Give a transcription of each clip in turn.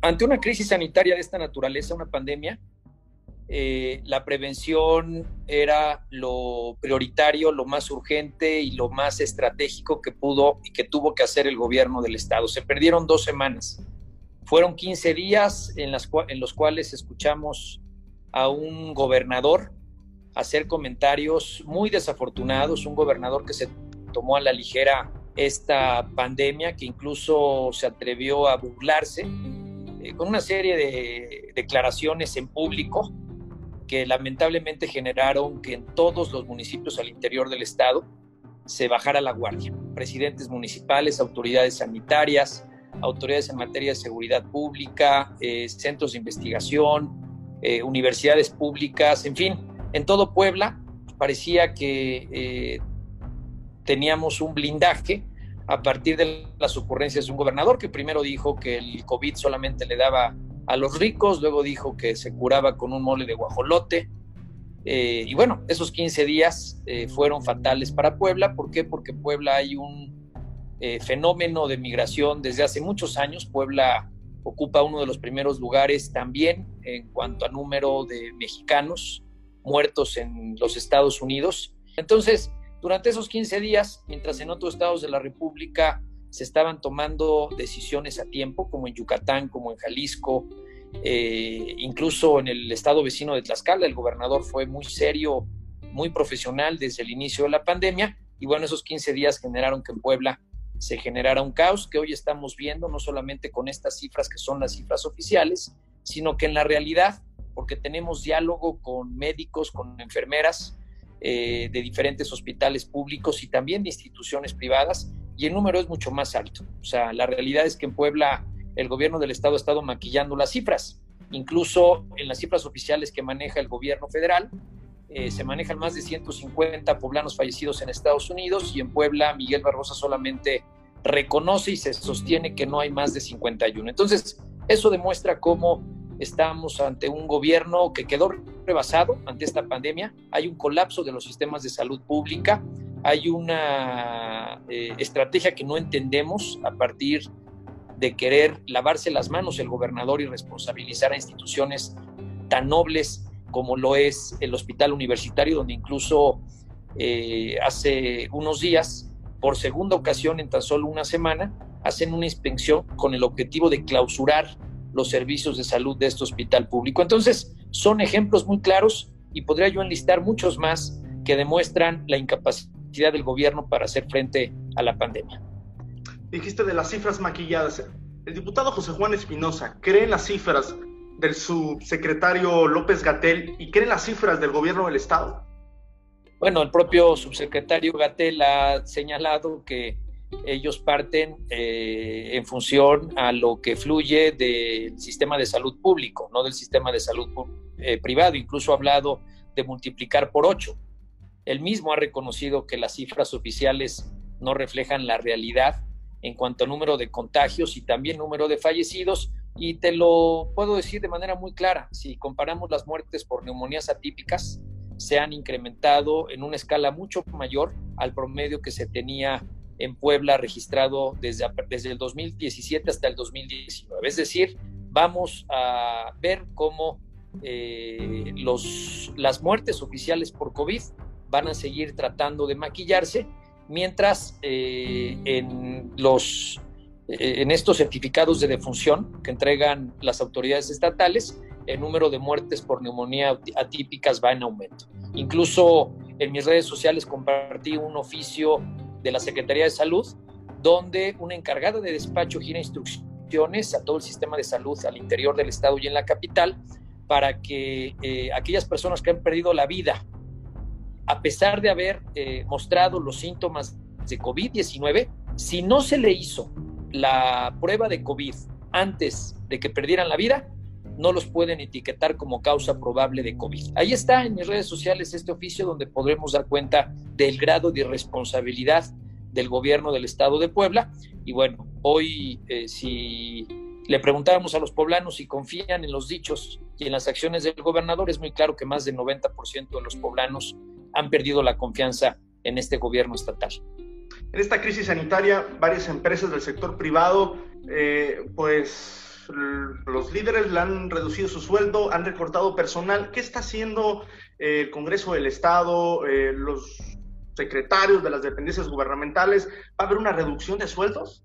ante una crisis sanitaria de esta naturaleza, una pandemia, eh, la prevención era lo prioritario, lo más urgente y lo más estratégico que pudo y que tuvo que hacer el gobierno del Estado. Se perdieron dos semanas. Fueron 15 días en, los cuales escuchamos a un gobernador hacer comentarios muy desafortunados, un gobernador que se tomó a la ligera esta pandemia, que incluso se atrevió a burlarse eh, con una serie de declaraciones en público que lamentablemente generaron que en todos los municipios al interior del estado se bajara la guardia. Presidentes municipales, autoridades sanitarias, autoridades en materia de seguridad pública, eh, centros de investigación, eh, universidades públicas, en fin, en todo Puebla parecía que teníamos un blindaje a partir de las ocurrencias de un gobernador que primero dijo que el COVID solamente le daba a los ricos, luego dijo que se curaba con un mole de guajolote. y bueno, esos 15 días fueron fatales para Puebla. ¿Por qué? Porque Puebla hay un eh, fenómeno de migración desde hace muchos años. Puebla ocupa uno de los primeros lugares también en cuanto a número de mexicanos muertos en los Estados Unidos. Entonces, durante esos 15 días, mientras en otros estados de la República se estaban tomando decisiones a tiempo, como en Yucatán, como en Jalisco, eh, incluso en el estado vecino de Tlaxcala, el gobernador fue muy serio, muy profesional desde el inicio de la pandemia, y bueno, esos 15 días generaron que en Puebla se generara un caos que hoy estamos viendo, no solamente con estas cifras que son las cifras oficiales, sino que en la realidad, porque tenemos diálogo con médicos, con enfermeras eh, de diferentes hospitales públicos y también de instituciones privadas, y el número es mucho más alto. O sea, la realidad es que en Puebla el gobierno del estado ha estado maquillando las cifras, incluso en las cifras oficiales que maneja el gobierno federal, eh, se manejan más de 150 poblanos fallecidos en Estados Unidos y en Puebla Miguel Barbosa solamente reconoce y se sostiene que no hay más de 51. Entonces, eso demuestra cómo estamos ante un gobierno que quedó rebasado ante esta pandemia, hay un colapso de los sistemas de salud pública, hay una eh, estrategia que no entendemos a partir de querer lavarse las manos el gobernador y responsabilizar a instituciones tan nobles como lo es el hospital universitario, donde incluso eh, hace unos días, por segunda ocasión en tan solo una semana, hacen una inspección con el objetivo de clausurar los servicios de salud de este hospital público. Entonces, son ejemplos muy claros y podría yo enlistar muchos más que demuestran la incapacidad del gobierno para hacer frente a la pandemia. Dijiste de las cifras maquilladas. El diputado José Juan Espinosa cree en las cifras del subsecretario López Gatel y creen las cifras del gobierno del Estado? Bueno, el propio subsecretario Gatel ha señalado que ellos parten eh, en función a lo que fluye del sistema de salud público, no del sistema de salud eh, privado. Incluso ha hablado de multiplicar por ocho. Él mismo ha reconocido que las cifras oficiales no reflejan la realidad en cuanto a número de contagios y también número de fallecidos, y te lo puedo decir de manera muy clara, si comparamos las muertes por neumonías atípicas, se han incrementado en una escala mucho mayor al promedio que se tenía en Puebla registrado desde, desde el 2017 hasta el 2019. Es decir, vamos a ver cómo eh, los, las muertes oficiales por COVID van a seguir tratando de maquillarse, mientras eh, en los eh, en estos certificados de defunción que entregan las autoridades estatales, el número de muertes por neumonía atípicas va en aumento. Incluso en mis redes sociales compartí un oficio de la Secretaría de Salud donde una encargada de despacho gira instrucciones a todo el sistema de salud al interior del estado y en la capital para que eh, aquellas personas que han perdido la vida, a pesar de haber eh, mostrado los síntomas de COVID-19, si no se le hizo la prueba de COVID antes de que perdieran la vida, no los pueden etiquetar como causa probable de COVID. Ahí está en mis redes sociales este oficio donde podremos dar cuenta del grado de irresponsabilidad del gobierno del estado de Puebla. Y bueno, hoy eh, si le preguntáramos a los poblanos si confían en los dichos y en las acciones del gobernador, es muy claro que más del 90% de los poblanos han perdido la confianza en este gobierno estatal. En esta crisis sanitaria, varias empresas del sector privado eh, pues los líderes le han reducido su sueldo, han recortado personal. ¿Qué está haciendo eh, el Congreso del Estado, eh, los secretarios de las dependencias gubernamentales? ¿Va a haber una reducción de sueldos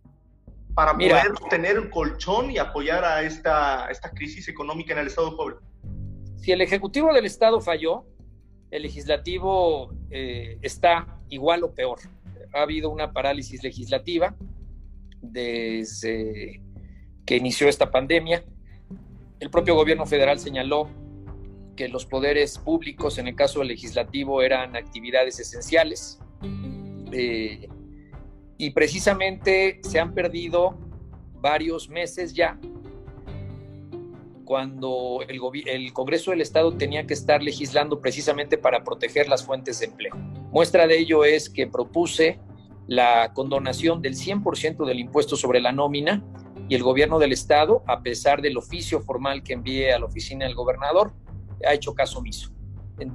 para poder tener un colchón y apoyar a esta, esta crisis económica en el Estado Puebla? Si el Ejecutivo del Estado falló, el legislativo está igual o peor. Ha habido una parálisis legislativa desde que inició esta pandemia. El propio gobierno federal señaló que los poderes públicos, en el caso legislativo, eran actividades esenciales. Eh, y precisamente se han perdido varios meses ya cuando el, el, Congreso del Estado tenía que estar legislando precisamente para proteger las fuentes de empleo. Muestra de ello es que propuse la condonación del 100% del impuesto sobre la nómina y el gobierno del estado, a pesar del oficio formal que envié a la oficina del gobernador, ha hecho caso omiso.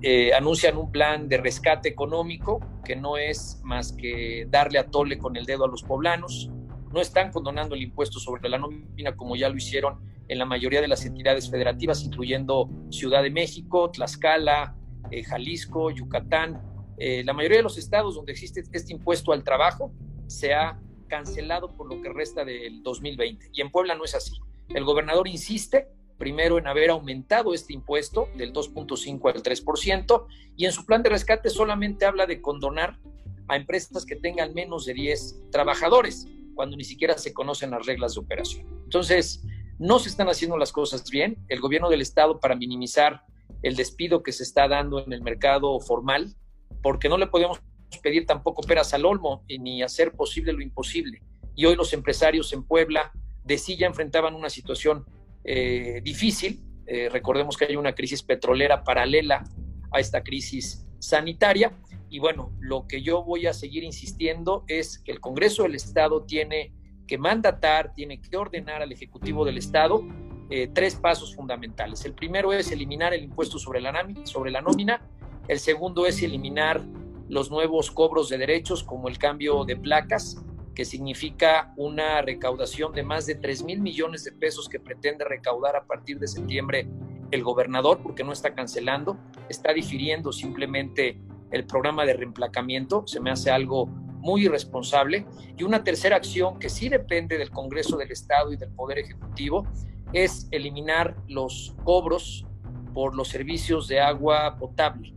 Eh, anuncian un plan de rescate económico que no es más que darle a tole con el dedo a los poblanos. No están condonando el impuesto sobre la nómina como ya lo hicieron en la mayoría de las entidades federativas, incluyendo Ciudad de México, Tlaxcala, eh, Jalisco, Yucatán, eh, la mayoría de los estados donde existe este impuesto al trabajo se ha cancelado por lo que resta del 2020 y en Puebla no es así. El gobernador insiste primero en haber aumentado este impuesto del 2.5 al 3% y en su plan de rescate solamente habla de condonar a empresas que tengan menos de 10 trabajadores cuando ni siquiera se conocen las reglas de operación. Entonces, no se están haciendo las cosas bien. El gobierno del estado para minimizar el despido que se está dando en el mercado formal porque no le podemos pedir tampoco peras al olmo ni hacer posible lo imposible. Y hoy los empresarios en Puebla de sí ya enfrentaban una situación eh, difícil. Eh, recordemos que hay una crisis petrolera paralela a esta crisis sanitaria. Y bueno, lo que yo voy a seguir insistiendo es que el Congreso del Estado tiene que mandatar, tiene que ordenar al Ejecutivo del Estado eh, tres pasos fundamentales. El primero es eliminar el impuesto sobre la nómina el segundo es eliminar los nuevos cobros de derechos como el cambio de placas, que significa una recaudación de más de 3 mil millones de pesos que pretende recaudar a partir de septiembre el gobernador, porque no está cancelando, está difiriendo simplemente el programa de reemplacamiento, se me hace algo muy irresponsable. Y una tercera acción que sí depende del Congreso del Estado y del Poder Ejecutivo es eliminar los cobros por los servicios de agua potable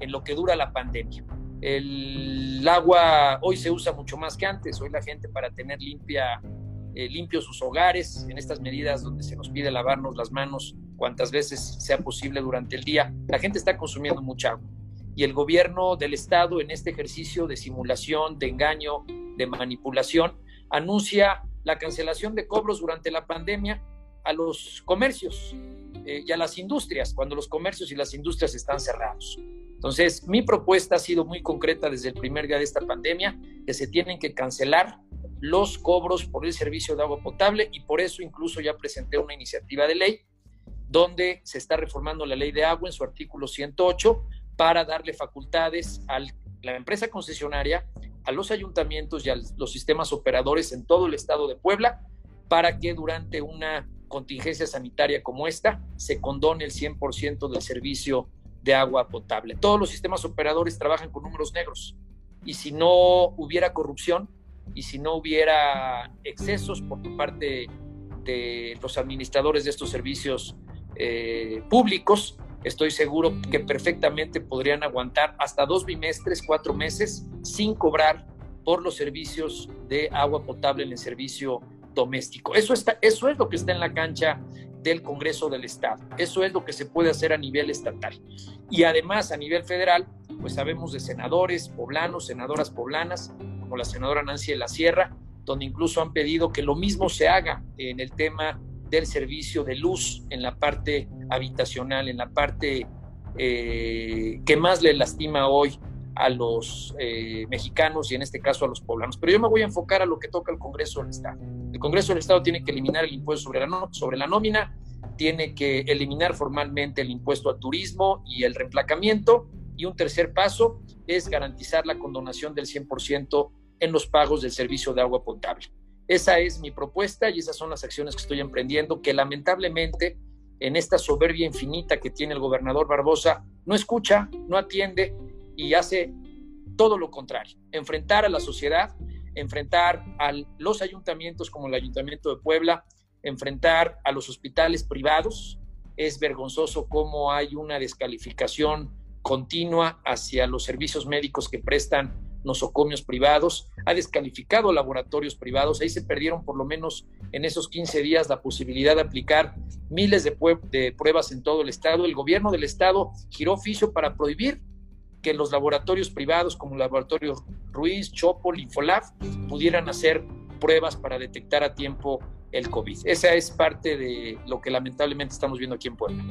en lo que dura la pandemia. El agua hoy se usa mucho más que antes, hoy la gente para tener limpia, eh, limpios sus hogares, en estas medidas donde se nos pide lavarnos las manos cuantas veces sea posible durante el día, la gente está consumiendo mucha agua. Y el gobierno del Estado en este ejercicio de simulación, de engaño, de manipulación, anuncia la cancelación de cobros durante la pandemia a los comercios eh, y a las industrias, cuando los comercios y las industrias están cerrados. Entonces, mi propuesta ha sido muy concreta desde el primer día de esta pandemia, que se tienen que cancelar los cobros por el servicio de agua potable y por eso incluso ya presenté una iniciativa de ley donde se está reformando la ley de agua en su artículo 108 para darle facultades a la empresa concesionaria, a los ayuntamientos y a los sistemas operadores en todo el estado de Puebla para que durante una contingencia sanitaria como esta se condone el 100% del servicio de agua potable. Todos los sistemas operadores trabajan con números negros y si no hubiera corrupción y si no hubiera excesos por parte de los administradores de estos servicios eh, públicos, estoy seguro que perfectamente podrían aguantar hasta dos bimestres, cuatro meses sin cobrar por los servicios de agua potable en el servicio doméstico. Eso, está, eso es lo que está en la cancha del Congreso del Estado. Eso es lo que se puede hacer a nivel estatal. Y además a nivel federal, pues sabemos de senadores poblanos, senadoras poblanas, como la senadora Nancy de la Sierra, donde incluso han pedido que lo mismo se haga en el tema del servicio de luz en la parte habitacional, en la parte eh, que más le lastima hoy a los eh, mexicanos y en este caso a los poblanos. Pero yo me voy a enfocar a lo que toca el Congreso del Estado. El Congreso del Estado tiene que eliminar el impuesto sobre la, nómina, tiene que eliminar formalmente el impuesto al turismo y el reemplacamiento. Y un tercer paso es garantizar la condonación del 100% en los pagos del servicio de agua potable. Esa es mi propuesta y esas son las acciones que estoy emprendiendo, que lamentablemente en esta soberbia infinita que tiene el gobernador Barbosa, no escucha, no atiende y hace todo lo contrario, enfrentar a la sociedad, enfrentar a los ayuntamientos como el Ayuntamiento de Puebla, enfrentar a los hospitales privados. Es vergonzoso cómo hay una descalificación continua hacia los servicios médicos que prestan nosocomios privados, ha descalificado laboratorios privados, ahí se perdieron por lo menos en esos 15 días la posibilidad de aplicar miles de, de pruebas en todo el estado. El gobierno del estado giró oficio para prohibir que los laboratorios privados como el laboratorio Ruiz, Chopo, Linfolab pudieran hacer pruebas para detectar a tiempo el COVID. Esa es parte de lo que lamentablemente estamos viendo aquí en Puebla.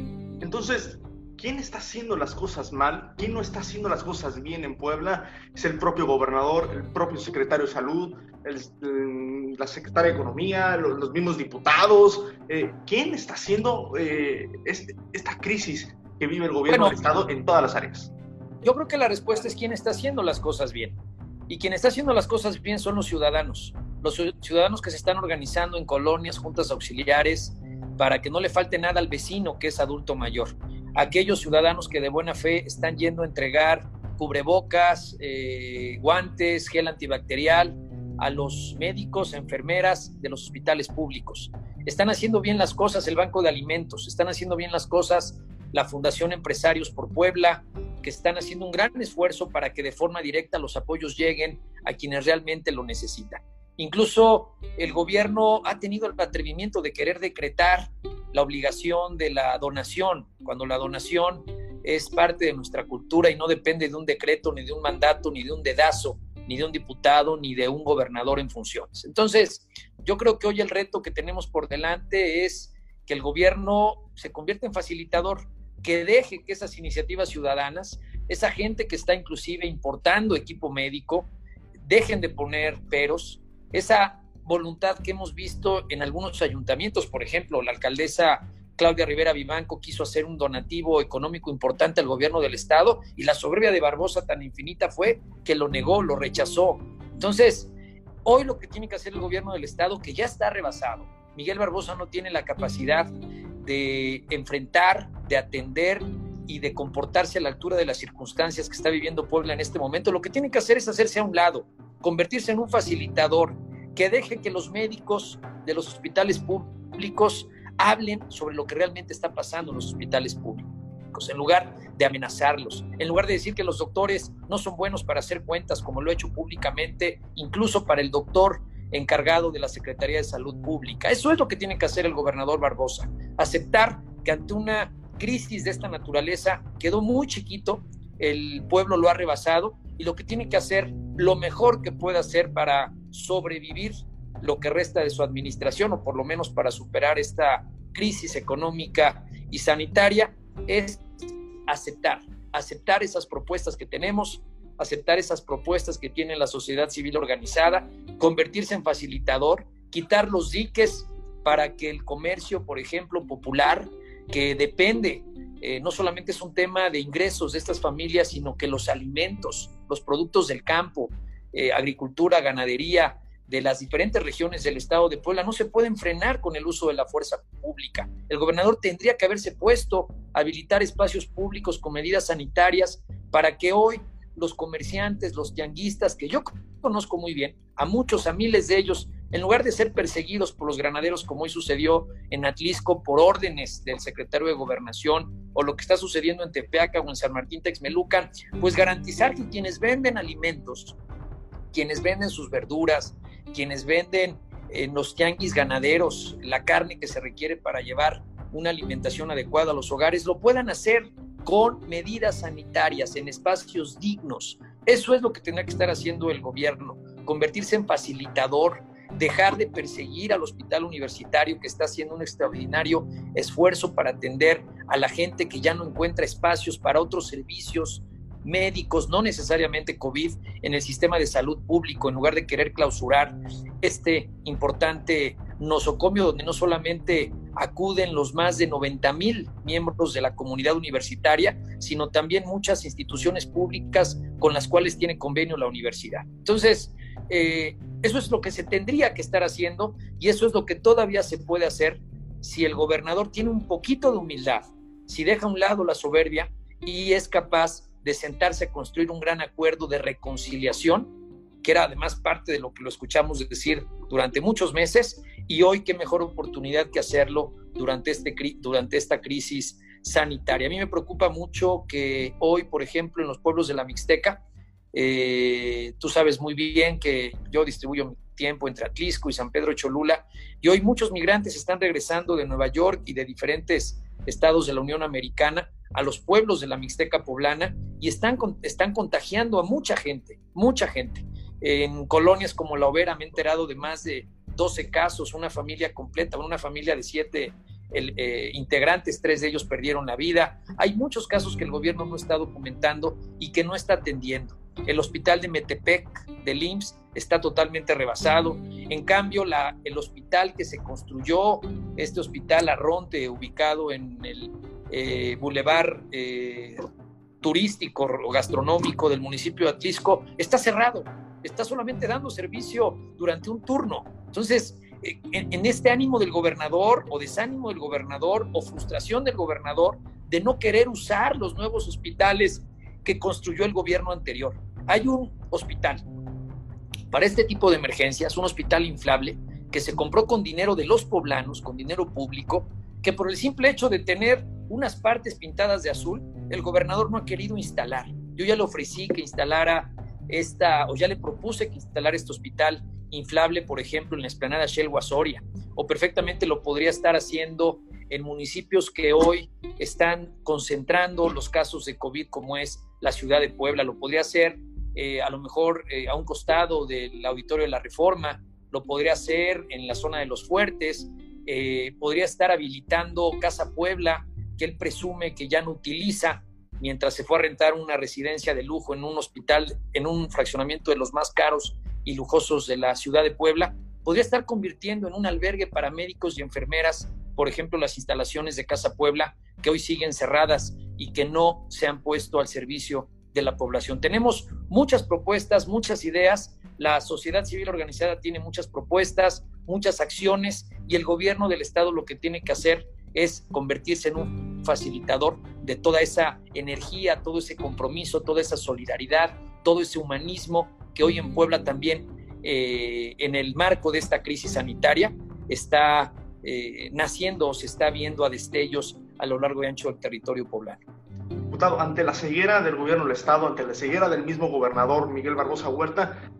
Entonces, ¿quién está haciendo las cosas mal? ¿Quién no está haciendo las cosas bien en Puebla? Es el propio gobernador, el propio secretario de salud, la secretaria de Economía, los, mismos diputados. Eh, ¿Quién está haciendo eh, este, esta crisis que vive el gobierno del Estado en todas las áreas? Yo creo que la respuesta es quién está haciendo las cosas bien. Y quien está haciendo las cosas bien son los ciudadanos los ciudadanos que se están organizando en colonias, juntas auxiliares, para que no le falte nada al vecino que es adulto mayor. Aquellos ciudadanos que de buena fe están yendo a entregar cubrebocas, eh, guantes, gel antibacterial a los médicos, enfermeras de los hospitales públicos. Están haciendo bien las cosas el Banco de Alimentos, están haciendo bien las cosas la Fundación Empresarios por Puebla, que están haciendo un gran esfuerzo para que de forma directa los apoyos lleguen a quienes realmente lo necesitan. Incluso el gobierno ha tenido el atrevimiento de querer decretar la obligación de la donación, cuando la donación es parte de nuestra cultura y no depende de un decreto, ni de un mandato, ni de un dedazo, ni de un diputado, ni de un gobernador en funciones. Entonces, yo creo que hoy el reto que tenemos por delante es que el gobierno se convierta en facilitador, que deje que esas iniciativas ciudadanas, esa gente que está inclusive importando equipo médico, dejen de poner peros, esa voluntad que hemos visto en algunos ayuntamientos, por ejemplo, la alcaldesa Claudia Rivera Vivanco quiso hacer un donativo económico importante al gobierno del estado y la soberbia de Barbosa tan infinita fue que lo negó, lo rechazó. Entonces, hoy lo que tiene que hacer el gobierno del estado, que ya está rebasado, Miguel Barbosa no tiene la capacidad de enfrentar, de atender y de comportarse a la altura de las circunstancias que está viviendo Puebla en este momento, lo que tiene que hacer es hacerse a un lado, convertirse en un facilitador que deje que los médicos de los hospitales públicos hablen sobre lo que realmente está pasando en los hospitales públicos, en lugar de amenazarlos, en lugar de decir que los doctores no son buenos para hacer cuentas, como lo he hecho públicamente, incluso para el doctor encargado de la Secretaría de Salud Pública. Eso es lo que tiene que hacer el gobernador Barbosa, aceptar que ante una crisis de esta naturaleza quedó muy chiquito, el pueblo lo ha rebasado y lo que tiene que hacer, lo mejor que pueda hacer para sobrevivir lo que resta de su administración o por lo menos para superar esta crisis económica y sanitaria, es aceptar, aceptar esas propuestas que tenemos, aceptar esas propuestas que tiene la sociedad civil organizada, convertirse en facilitador, quitar los diques para que el comercio, por ejemplo, popular, que depende eh, no solamente es un tema de ingresos de estas familias, sino que los alimentos, los productos del campo, eh, agricultura, ganadería, de las diferentes regiones del estado de Puebla no se pueden frenar con el uso de la fuerza pública. El gobernador tendría que haberse puesto a habilitar espacios públicos con medidas sanitarias para que hoy los comerciantes, los tianguistas, que yo conozco muy bien, a muchos, a miles de ellos, en lugar de ser perseguidos por los granaderos como hoy sucedió en Atlisco por órdenes del secretario de Gobernación o lo que está sucediendo en Tepeaca o en San Martín Texmelucan, pues garantizar que quienes venden alimentos, quienes venden sus verduras, quienes venden en los tianguis ganaderos la carne que se requiere para llevar una alimentación adecuada a los hogares, lo puedan hacer con medidas sanitarias en espacios dignos. Eso es lo que tendrá que estar haciendo el gobierno, convertirse en facilitador, dejar de perseguir al hospital universitario que está haciendo un extraordinario esfuerzo para atender a la gente que ya no encuentra espacios para otros servicios médicos, no necesariamente COVID, en el sistema de salud público, en lugar de querer clausurar este importante nosocomio donde no solamente acuden los más de 90 mil miembros de la comunidad universitaria, sino también muchas instituciones públicas con las cuales tiene convenio la universidad. Entonces, eh, Eso es lo que se tendría que estar haciendo y eso es lo que todavía se puede hacer si el gobernador tiene un poquito de humildad, si deja a un lado la soberbia y es capaz de sentarse a construir un gran acuerdo de reconciliación, que era además parte de lo que lo escuchamos decir durante muchos meses, y hoy qué mejor oportunidad que hacerlo durante, este, durante esta crisis sanitaria. A mí me preocupa mucho que hoy, por ejemplo, en los pueblos de la Mixteca, eh, tú sabes muy bien que yo distribuyo mi tiempo entre Atlisco y San Pedro Cholula, y hoy muchos migrantes están regresando de Nueva York y de diferentes estados de la Unión Americana a los pueblos de la Mixteca poblana y están, están contagiando a mucha gente, mucha gente. En colonias como La Obera me he enterado de más de 12 casos, una familia completa, una familia de siete eh, integrantes, tres de ellos perdieron la vida. Hay muchos casos que el gobierno no está documentando y que no está atendiendo. El hospital de Metepec, del IMSS, está totalmente rebasado. En cambio, la, el hospital que se construyó, este hospital Arronte, ubicado en el eh, bulevar eh, turístico o gastronómico del municipio de Atlisco, está cerrado. Está solamente dando servicio durante un turno. Entonces, eh, en, este ánimo del gobernador o desánimo del gobernador o frustración del gobernador de no querer usar los nuevos hospitales que construyó el gobierno anterior. Hay un hospital para este tipo de emergencias, un hospital inflable que se compró con dinero de los poblanos, con dinero público, que por el simple hecho de tener unas partes pintadas de azul, el gobernador no ha querido instalar. Yo ya le ofrecí que instalara esta, o ya le propuse que instalara este hospital inflable, por ejemplo, en la esplanada Shell Guasoria, o perfectamente lo podría estar haciendo en municipios que hoy están concentrando los casos de COVID, como es la ciudad de Puebla. Lo podría hacer eh, a lo mejor eh, a un costado del auditorio de la Reforma, lo podría hacer en la zona de los fuertes, eh, podría estar habilitando Casa Puebla, que él presume que ya no utiliza, mientras se fue a rentar una residencia de lujo en un hospital, en un fraccionamiento de los más caros y lujosos de la ciudad de Puebla, podría estar convirtiendo en un albergue para médicos y enfermeras, por ejemplo, las instalaciones de Casa Puebla, que hoy siguen cerradas y que no se han puesto al servicio de la población. Tenemos muchas propuestas, muchas ideas, la sociedad civil organizada tiene muchas propuestas, muchas acciones y el gobierno del Estado lo que tiene que hacer es convertirse en un facilitador de toda esa energía, todo ese compromiso, toda esa solidaridad, todo ese humanismo que hoy en Puebla también, eh, en el marco de esta crisis sanitaria, está eh, naciendo o se está viendo a destellos a lo largo y ancho del territorio poblano. Diputado, ante la ceguera del gobierno del Estado, ante la ceguera del mismo gobernador Miguel Barbosa Huerta,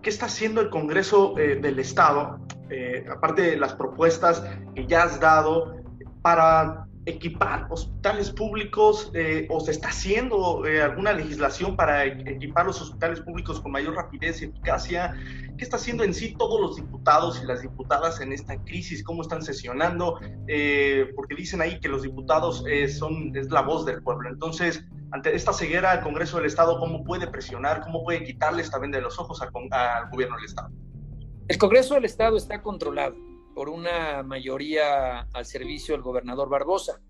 ¿qué está haciendo el Congreso eh, del Estado, aparte de las propuestas que ya has dado, para equipar hospitales públicos eh, o se está haciendo eh, alguna legislación para equipar los hospitales públicos con mayor rapidez y eficacia? ¿Qué está haciendo en sí todos los diputados y las diputadas en esta crisis? ¿Cómo están sesionando? Eh, porque dicen ahí que los diputados son, es la voz del pueblo. Entonces, ante esta ceguera, el Congreso del Estado, ¿cómo puede presionar? ¿Cómo puede quitarles también de los ojos al gobierno del Estado? El Congreso del Estado está controlado por una mayoría al servicio del gobernador Barbosa.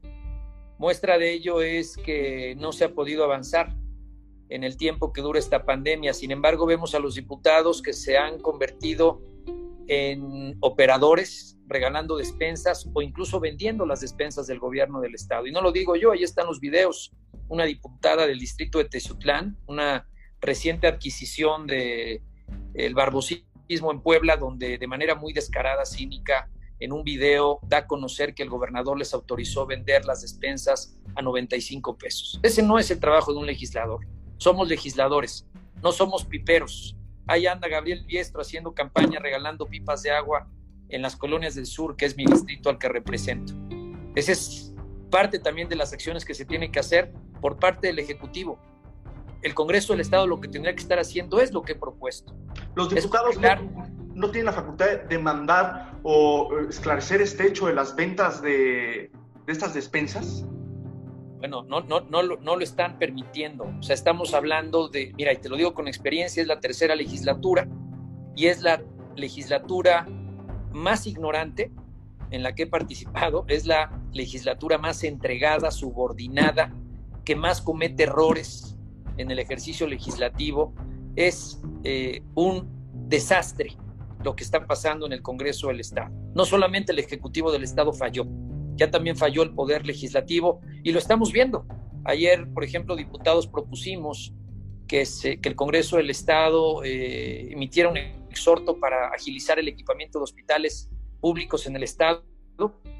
Muestra de ello es que no se ha podido avanzar en el tiempo que dura esta pandemia. Sin embargo, vemos a los diputados que se han convertido en operadores, regalando despensas o incluso vendiendo las despensas del gobierno del estado. Y no lo digo yo, ahí están los videos. Una diputada del distrito de Tezutlán, una reciente adquisición de el Barbosí en Puebla, donde de manera muy descarada, cínica, en un video da a conocer que el gobernador les autorizó vender las despensas a 95 pesos. Ese no es el trabajo de un legislador. Somos legisladores, no somos piperos. Ahí anda Gabriel Biestro haciendo campaña regalando pipas de agua en las colonias del sur, que es mi distrito al que represento. Esa es parte también de las acciones que se tienen que hacer por parte del Ejecutivo el Congreso del Estado lo que tendría que estar haciendo es lo que he propuesto. Los diputados no, tienen la facultad de mandar o eh, esclarecer este hecho de las ventas de, estas despensas. Bueno, no, no, no, no lo están permitiendo. O sea, estamos hablando de, mira, y te lo digo con experiencia, es la tercera legislatura y es la legislatura más ignorante en la que he participado, es la legislatura más entregada, subordinada, que más comete errores, en el ejercicio legislativo es eh, un desastre lo que está pasando en el Congreso del Estado. No solamente el Ejecutivo del Estado falló, ya también falló el Poder Legislativo y lo estamos viendo. Ayer, por ejemplo, diputados propusimos que, el Congreso del Estado eh, emitiera un exhorto para agilizar el equipamiento de hospitales públicos en el Estado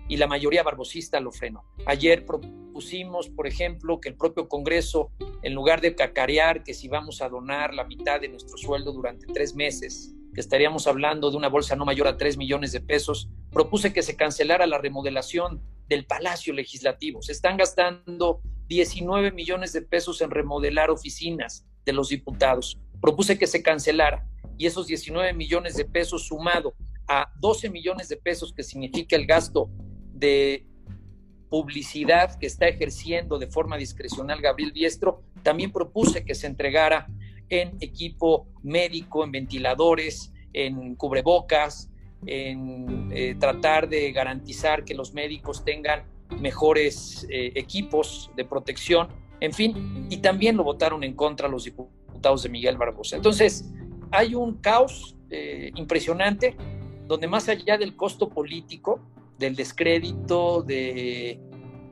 y la mayoría barbosista lo frenó. Ayer propusimos, por ejemplo, que el propio Congreso, en lugar de cacarear que si vamos a donar la mitad de nuestro sueldo durante tres meses, que estaríamos hablando de una bolsa no mayor a tres millones de pesos, propuse que se cancelara la remodelación del Palacio Legislativo. Se están gastando 19 millones de pesos en remodelar oficinas de los diputados. Propuse que se cancelara y esos 19 millones de pesos sumado a 12 millones de pesos que significa el gasto de publicidad que está ejerciendo de forma discrecional Gabriel Diestro, también propuse que se entregara en equipo médico, en ventiladores, en cubrebocas, en eh, tratar de garantizar que los médicos tengan mejores eh, equipos de protección, en fin, y también lo votaron en contra los diputados de Miguel Barbosa. Entonces, hay un caos eh, impresionante donde más allá del costo político, del descrédito, de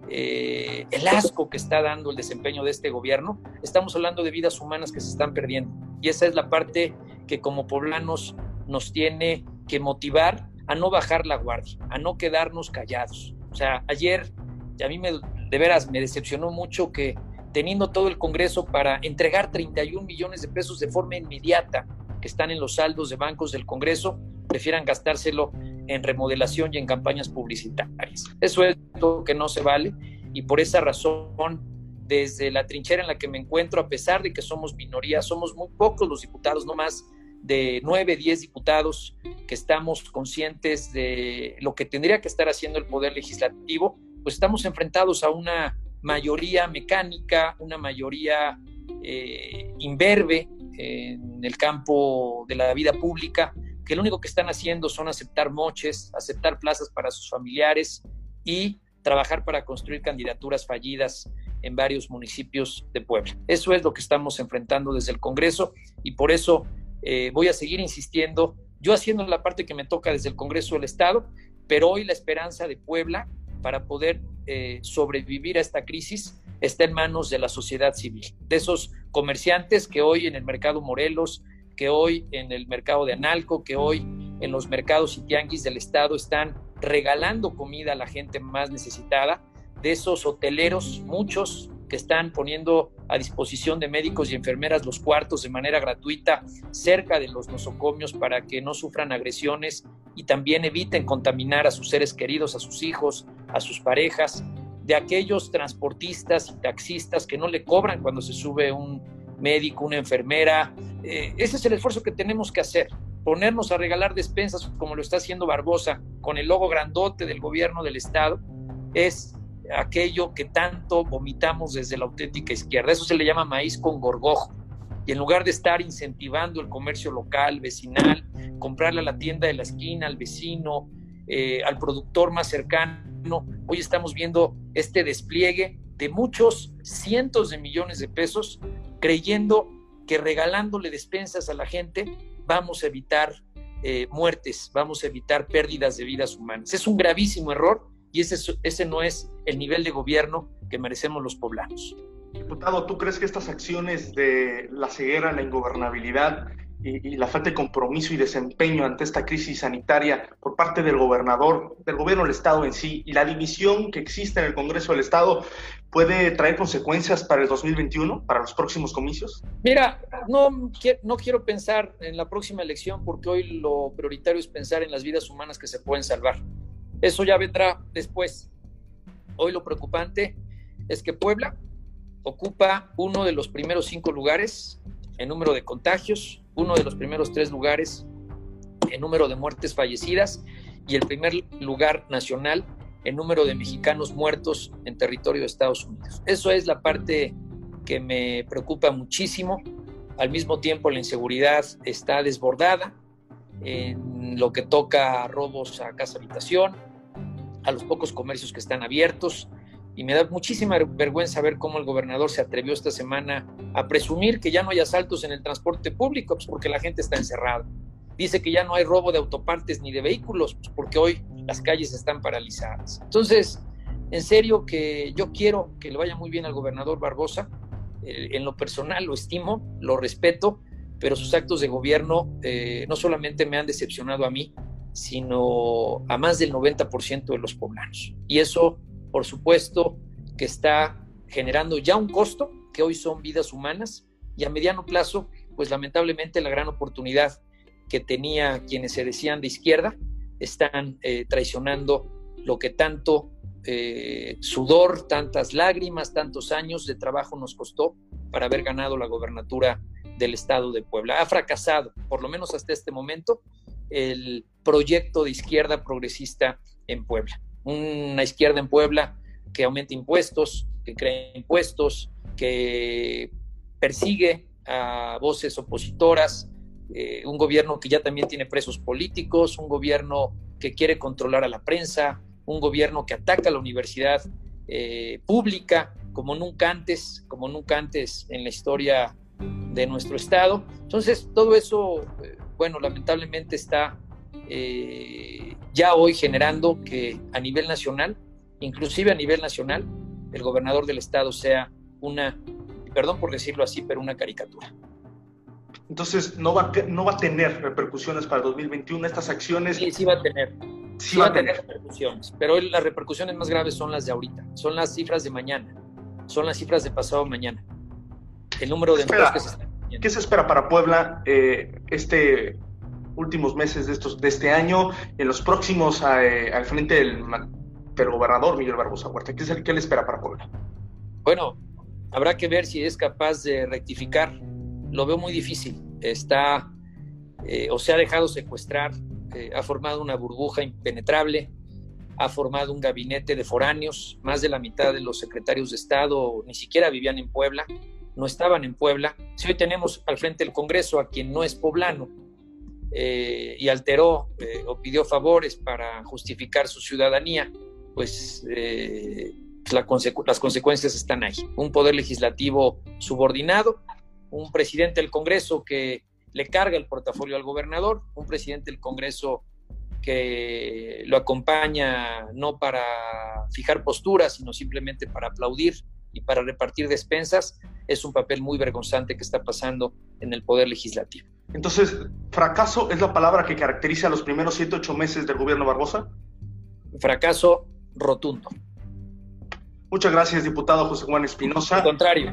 eh, el asco que está dando el desempeño de este gobierno, estamos hablando de vidas humanas que se están perdiendo. Y esa es la parte que como poblanos nos tiene que motivar a no bajar la guardia, a no quedarnos callados. O sea, ayer a mí me, de veras me decepcionó mucho que teniendo todo el Congreso para entregar 31 millones de pesos de forma inmediata que están en los saldos de bancos del Congreso, prefieran gastárselo en remodelación y en campañas publicitarias. Eso es lo que no se vale y por esa razón, desde la trinchera en la que me encuentro, a pesar de que somos minoría, somos muy pocos los diputados, no más de nueve, diez diputados que estamos conscientes de lo que tendría que estar haciendo el Poder Legislativo, pues estamos enfrentados a una mayoría mecánica, una mayoría eh, imberbe en el campo de la vida pública, que lo único que están haciendo son aceptar moches, aceptar plazas para sus familiares y trabajar para construir candidaturas fallidas en varios municipios de Puebla. Eso es lo que estamos enfrentando desde el Congreso y por eso eh, voy a seguir insistiendo, yo haciendo la parte que me toca desde el Congreso del Estado, pero hoy la esperanza de Puebla para poder eh, sobrevivir a esta crisis está en manos de la sociedad civil, de esos comerciantes que hoy en el mercado Morelos, que hoy en el mercado de Analco, que hoy en los mercados y tianguis del Estado están regalando comida a la gente más necesitada, de esos hoteleros, muchos que están poniendo a disposición de médicos y enfermeras los cuartos de manera gratuita cerca de los nosocomios para que no sufran agresiones y también eviten contaminar a sus seres queridos, a sus hijos, a sus parejas, de aquellos transportistas y taxistas que no le cobran cuando se sube un médico, una enfermera. Eh, ese es el esfuerzo que tenemos que hacer, ponernos a regalar despensas como lo está haciendo Barbosa con el logo grandote del gobierno del Estado, es aquello que tanto vomitamos desde la auténtica izquierda. Eso se le llama maíz con gorgojo. Y en lugar de estar incentivando el comercio local, vecinal, comprarle a la tienda de la esquina, al vecino, eh, al productor más cercano, hoy estamos viendo este despliegue de muchos cientos de millones de pesos creyendo que regalándole despensas a la gente vamos a evitar eh, muertes, vamos a evitar pérdidas de vidas humanas. Es un gravísimo error y ese, ese no es el nivel de gobierno que merecemos los poblanos. Diputado, ¿tú crees que estas acciones de la ceguera, la ingobernabilidad y, la falta de compromiso y desempeño ante esta crisis sanitaria por parte del gobernador, del gobierno del Estado en sí, y la división que existe en el Congreso del Estado, puede traer consecuencias para el 2021, para los próximos comicios? Mira, no, no quiero pensar en la próxima elección porque hoy lo prioritario es pensar en las vidas humanas que se pueden salvar. Eso ya vendrá después. Hoy lo preocupante es que Puebla ocupa uno de los primeros cinco lugares en número de contagios, uno de los primeros tres lugares en número de muertes fallecidas y el primer lugar nacional en número de mexicanos muertos en territorio de Estados Unidos. Eso es la parte que me preocupa muchísimo. Al mismo tiempo, la inseguridad está desbordada en lo que toca a robos a casa habitación, a los pocos comercios que están abiertos, y me da muchísima vergüenza ver cómo el gobernador se atrevió esta semana a presumir que ya no hay asaltos en el transporte público, pues porque la gente está encerrada. Dice que ya no hay robo de autopartes ni de vehículos, pues, porque hoy las calles están paralizadas. Entonces, en serio que yo quiero que le vaya muy bien al gobernador Barbosa. Eh, en lo personal lo estimo, lo respeto, pero sus actos de gobierno eh, no solamente me han decepcionado a mí, sino a más del 90% de los poblanos. Y eso, por supuesto, que está generando ya un costo, que hoy son vidas humanas, y a mediano plazo, pues lamentablemente la gran oportunidad que tenía quienes se decían de izquierda, están eh, traicionando lo que tanto eh, sudor, tantas lágrimas, tantos años de trabajo nos costó para haber ganado la gobernatura del estado de Puebla. Ha fracasado, por lo menos hasta este momento, el proyecto de izquierda progresista en Puebla. Una izquierda en Puebla que aumenta impuestos, que crea impuestos, que persigue a voces opositoras, eh, un gobierno que ya también tiene presos políticos, un gobierno que quiere controlar a la prensa, un gobierno que ataca a la universidad eh, pública como nunca antes, como nunca antes en la historia de nuestro estado. Entonces, todo eso, eh, bueno, lamentablemente está ya hoy generando que a nivel nacional, inclusive a nivel nacional, el gobernador del estado sea una, perdón por decirlo así, pero una caricatura. Entonces, no va, no va a tener repercusiones para 2021 estas acciones. Sí, sí va a tener. Sí, va, a tener repercusiones, pero hoy las repercusiones más graves son las de ahorita, son las cifras de mañana, son las cifras de pasado mañana. El número de empleos que se están ¿Qué se espera para Puebla eh, este últimos meses de, estos, de este año, en los próximos eh, al frente del, gobernador Miguel Barbosa Huerta? ¿Qué, es el, ¿Qué le espera para Puebla? Bueno, habrá que ver si es capaz de rectificar lo veo muy difícil. Está eh, o se ha dejado secuestrar, eh, ha formado una burbuja impenetrable, ha formado un gabinete de foráneos, más de la mitad de los secretarios de Estado ni siquiera vivían en Puebla, no estaban en Puebla. Si hoy tenemos al frente del Congreso a quien no es poblano eh, y alteró o pidió favores para justificar su ciudadanía, pues las consecuencias están ahí. Un poder legislativo subordinado un presidente del Congreso que le carga el portafolio al gobernador, un presidente del Congreso que lo acompaña no para fijar posturas, sino simplemente para aplaudir y para repartir despensas, es un papel muy vergonzante que está pasando en el Poder Legislativo. Entonces, ¿fracaso es la palabra que caracteriza los primeros siete, ocho meses del gobierno Barbosa? Fracaso rotundo. Muchas gracias, diputado José Juan Espinosa. Al contrario.